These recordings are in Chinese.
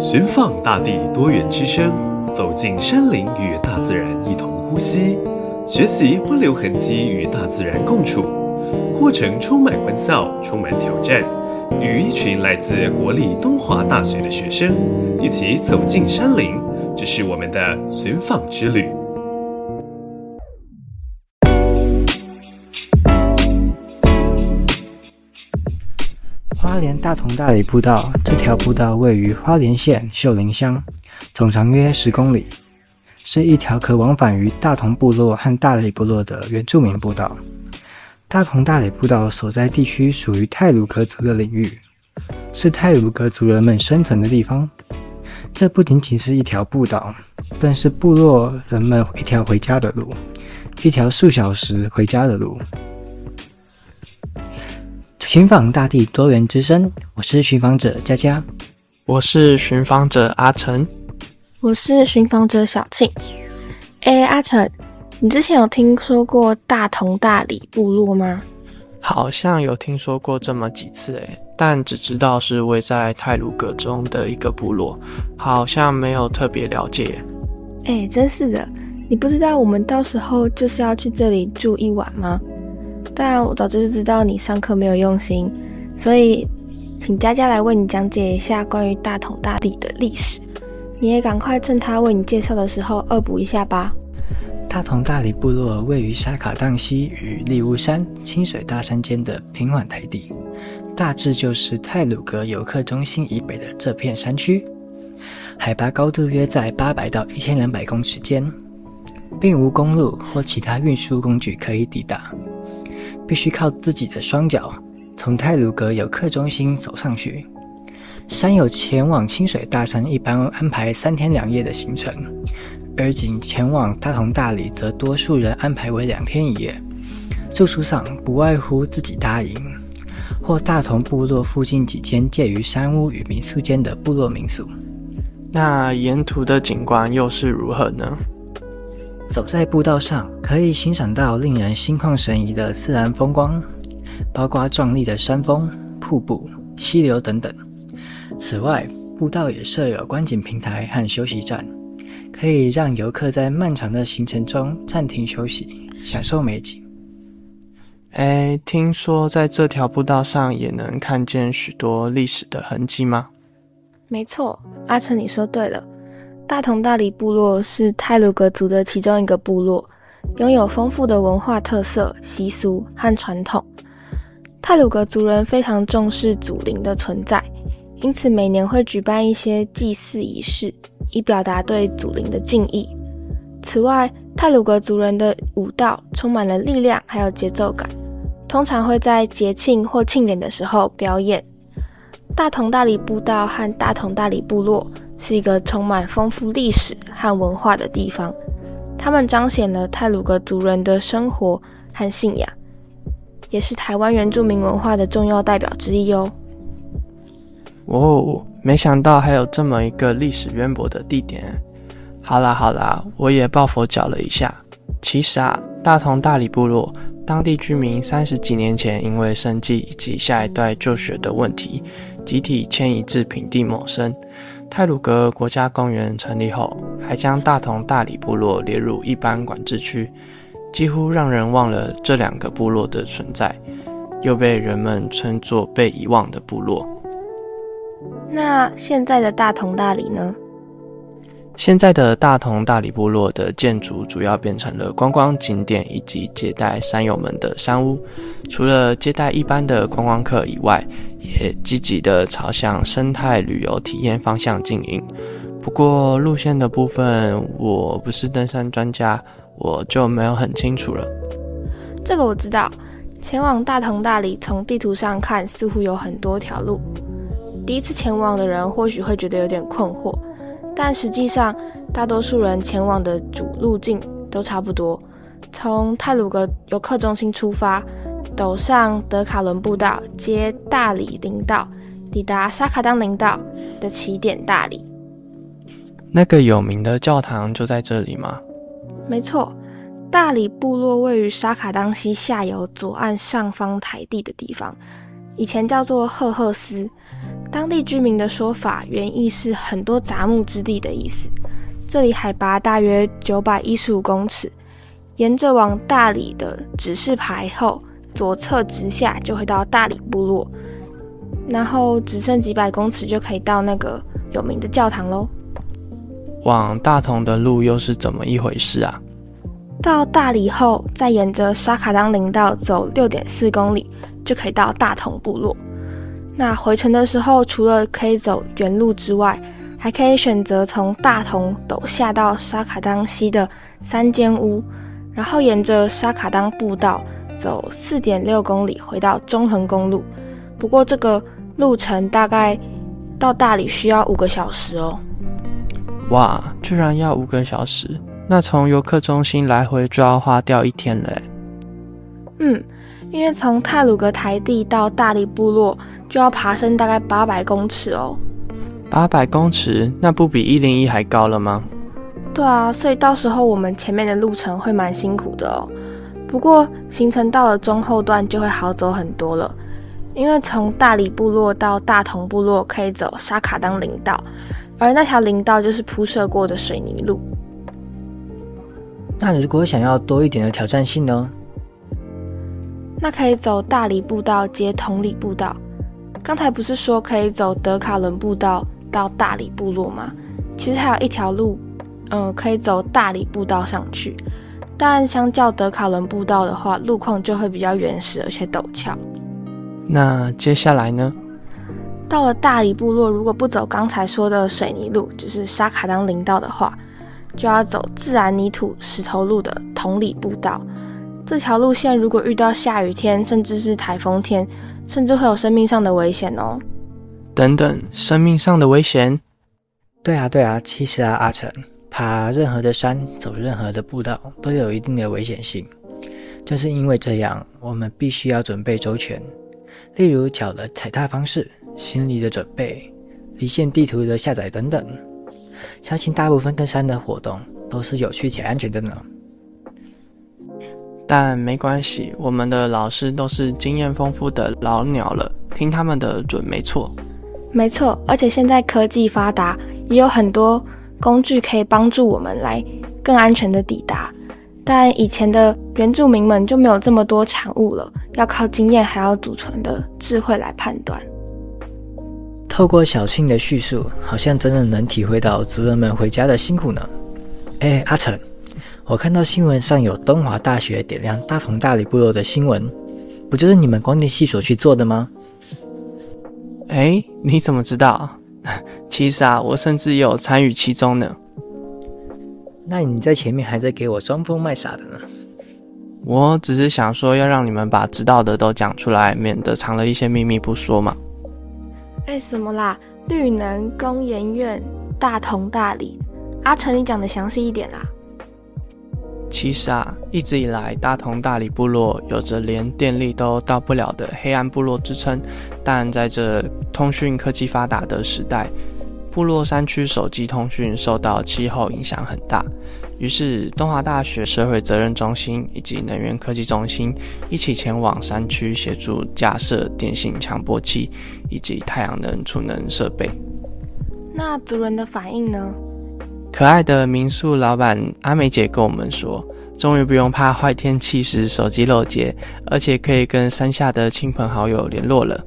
寻访大地多元之声，走进山林与大自然一同呼吸，学习不留痕迹与大自然共处，过程充满欢笑，充满挑战。与一群来自国立东华大学的学生一起走进山林，这是我们的寻访之旅。花莲大同大理步道，这条步道位于花莲县秀林乡，总长约十公里，是一条可往返于大同部落和大理部落的原住民步道。大同大理步道所在地区属于泰鲁格族的领域，是泰鲁格族人们生存的地方。这不仅仅是一条步道，更是部落人们一条回家的路，一条数小时回家的路。寻访大地多元之声，我是寻访者佳佳，我是寻访者阿成，我是寻访者小庆。哎，阿成，你之前有听说过大同大理部落吗？好像有听说过这么几次，哎，但只知道是位在泰鲁阁中的一个部落，好像没有特别了解。哎，真是的，你不知道我们到时候就是要去这里住一晚吗？但我早就知道你上课没有用心，所以请佳佳来为你讲解一下关于大同大地的历史。你也赶快趁他为你介绍的时候恶补一下吧。大同大理部落位于沙卡当溪与利乌山、清水大山间的平缓台地，大致就是泰鲁阁游客中心以北的这片山区，海拔高度约在八百到一千两百公尺间，并无公路或其他运输工具可以抵达。必须靠自己的双脚从泰鲁阁游客中心走上去。山友前往清水大山一般安排三天两夜的行程，而仅前往大同大理则多数人安排为两天一夜。住宿上不外乎自己搭营，或大同部落附近几间介于山屋与民宿间的部落民宿。那沿途的景观又是如何呢？走在步道上，可以欣赏到令人心旷神怡的自然风光，包括壮丽的山峰、瀑布、溪流等等。此外，步道也设有观景平台和休息站，可以让游客在漫长的行程中暂停休息，享受美景。哎，听说在这条步道上也能看见许多历史的痕迹吗？没错，阿成，你说对了。大同大理部落是泰鲁格族的其中一个部落，拥有丰富的文化特色、习俗和传统。泰鲁格族人非常重视祖灵的存在，因此每年会举办一些祭祀仪式，以表达对祖灵的敬意。此外，泰鲁格族人的舞蹈充满了力量还有节奏感，通常会在节庆或庆典的时候表演。大同大理步道和大同大理部落。是一个充满丰富历史和文化的地方，他们彰显了泰鲁格族人的生活和信仰，也是台湾原住民文化的重要代表之一哦。哦，没想到还有这么一个历史渊博的地点。好啦好啦，我也抱佛脚了一下。其实啊，大同大理部落当地居民三十几年前因为生计以及下一代就学的问题，集体迁移至平地谋生。泰鲁格国家公园成立后，还将大同大理部落列入一般管制区，几乎让人忘了这两个部落的存在，又被人们称作被遗忘的部落。那现在的大同大理呢？现在的大同大理部落的建筑主要变成了观光景点以及接待山友们的山屋，除了接待一般的观光客以外，也积极的朝向生态旅游体验方向经营。不过路线的部分，我不是登山专家，我就没有很清楚了。这个我知道，前往大同大理从地图上看似乎有很多条路，第一次前往的人或许会觉得有点困惑。但实际上，大多数人前往的主路径都差不多。从泰鲁格游客中心出发，陡上德卡伦步道，接大理林道，抵达沙卡当林道的起点大理。那个有名的教堂就在这里吗？没错，大理部落位于沙卡当溪下游左岸上方台地的地方。以前叫做赫赫斯。当地居民的说法，原意是很多杂木之地的意思。这里海拔大约九百一十五公尺，沿着往大理的指示牌后，左侧直下就会到大理部落，然后只剩几百公尺就可以到那个有名的教堂喽。往大同的路又是怎么一回事啊？到大理后，再沿着沙卡当林道走六点四公里，就可以到大同部落。那回程的时候，除了可以走原路之外，还可以选择从大同陡下到沙卡当西的三间屋，然后沿着沙卡当步道走四点六公里回到中横公路。不过这个路程大概到大理需要五个小时哦。哇，居然要五个小时！那从游客中心来回就要花掉一天嘞。嗯，因为从泰鲁格台地到大理部落就要爬升大概八百公尺哦。八百公尺，那不比一零一还高了吗？对啊，所以到时候我们前面的路程会蛮辛苦的哦。不过行程到了中后段就会好走很多了，因为从大理部落到大同部落可以走沙卡当林道，而那条林道就是铺设过的水泥路。那如果想要多一点的挑战性呢？那可以走大理步道接同里步道。刚才不是说可以走德卡伦步道？到大理部落吗？其实还有一条路，嗯，可以走大理步道上去，但相较德卡伦步道的话，路况就会比较原始而且陡峭。那接下来呢？到了大理部落，如果不走刚才说的水泥路，就是沙卡当林道的话，就要走自然泥土石头路的同里步道。这条路线如果遇到下雨天，甚至是台风天，甚至会有生命上的危险哦。等等，生命上的危险？对啊，对啊。其实啊，阿成，爬任何的山，走任何的步道，都有一定的危险性。正是因为这样，我们必须要准备周全。例如脚的踩踏方式、心理的准备、离线地图的下载等等。相信大部分登山的活动都是有趣且安全的呢。但没关系，我们的老师都是经验丰富的老鸟了，听他们的准没错。没错，而且现在科技发达，也有很多工具可以帮助我们来更安全的抵达。但以前的原住民们就没有这么多产物了，要靠经验还要祖传的智慧来判断。透过小庆的叙述，好像真的能体会到族人们回家的辛苦呢。哎，阿成，我看到新闻上有东华大学点亮大同大理部落的新闻，不就是你们光电系所去做的吗？哎，你怎么知道？其实啊，我甚至有参与其中呢。那你在前面还在给我装疯卖傻的呢？我只是想说，要让你们把知道的都讲出来，免得藏了一些秘密不说嘛。哎，什么啦？绿能工研院大同大理，阿成，你讲的详细一点啦。其实啊，一直以来，大同大理部落有着连电力都到不了的黑暗部落之称。但在这通讯科技发达的时代，部落山区手机通讯受到气候影响很大。于是，东华大学社会责任中心以及能源科技中心一起前往山区协助架设电信强波器以及太阳能储能设备。那族人的反应呢？可爱的民宿老板阿美姐跟我们说：“终于不用怕坏天气时手机漏接，而且可以跟山下的亲朋好友联络了。”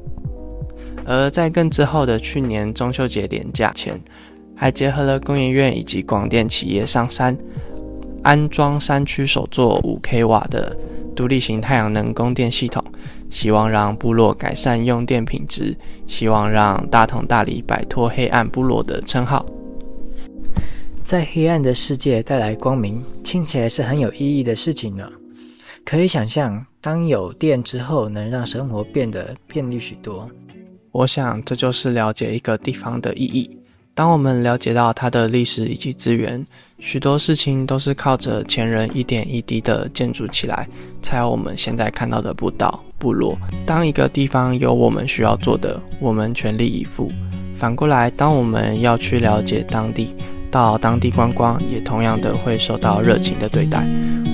而在更之后的去年中秋节连假前，还结合了工研院以及广电企业上山，安装山区首座五 k 瓦的独立型太阳能供电系统，希望让部落改善用电品质，希望让大同大理摆脱黑暗部落的称号。在黑暗的世界带来光明，听起来是很有意义的事情呢。可以想象，当有电之后，能让生活变得便利许多。我想，这就是了解一个地方的意义。当我们了解到它的历史以及资源，许多事情都是靠着前人一点一滴的建筑起来，才有我们现在看到的步道、部落。当一个地方有我们需要做的，我们全力以赴。反过来，当我们要去了解当地。到当地观光，也同样的会受到热情的对待。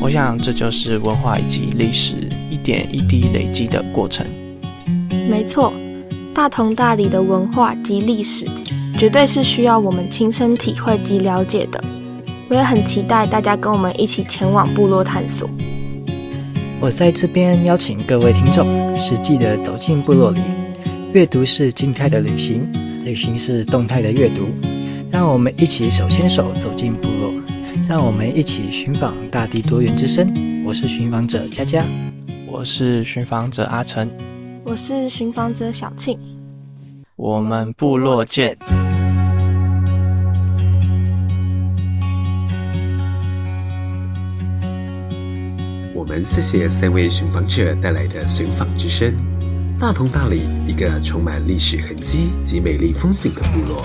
我想，这就是文化以及历史一点一滴累积的过程。没错，大同大理的文化及历史，绝对是需要我们亲身体会及了解的。我也很期待大家跟我们一起前往部落探索。我在这边邀请各位听众，实际的走进部落里。阅读是静态的旅行，旅行是动态的阅读。让我们一起手牵手走进部落，让我们一起寻访大地多元之声。我是寻访者佳佳，我是寻访者阿成，我是寻访者小庆。我们部落见。我们谢谢三位寻访者带来的寻访之声。大同大理，一个充满历史痕迹及美丽风景的部落。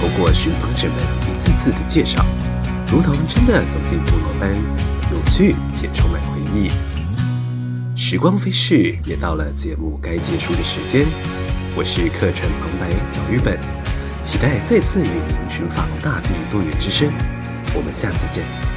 透过寻访者们一字字的介绍，如同真的走进部落般，有趣且充满回忆。时光飞逝，也到了节目该结束的时间。我是客串旁白小玉本，期待再次与您寻访大地多元之声。我们下次见。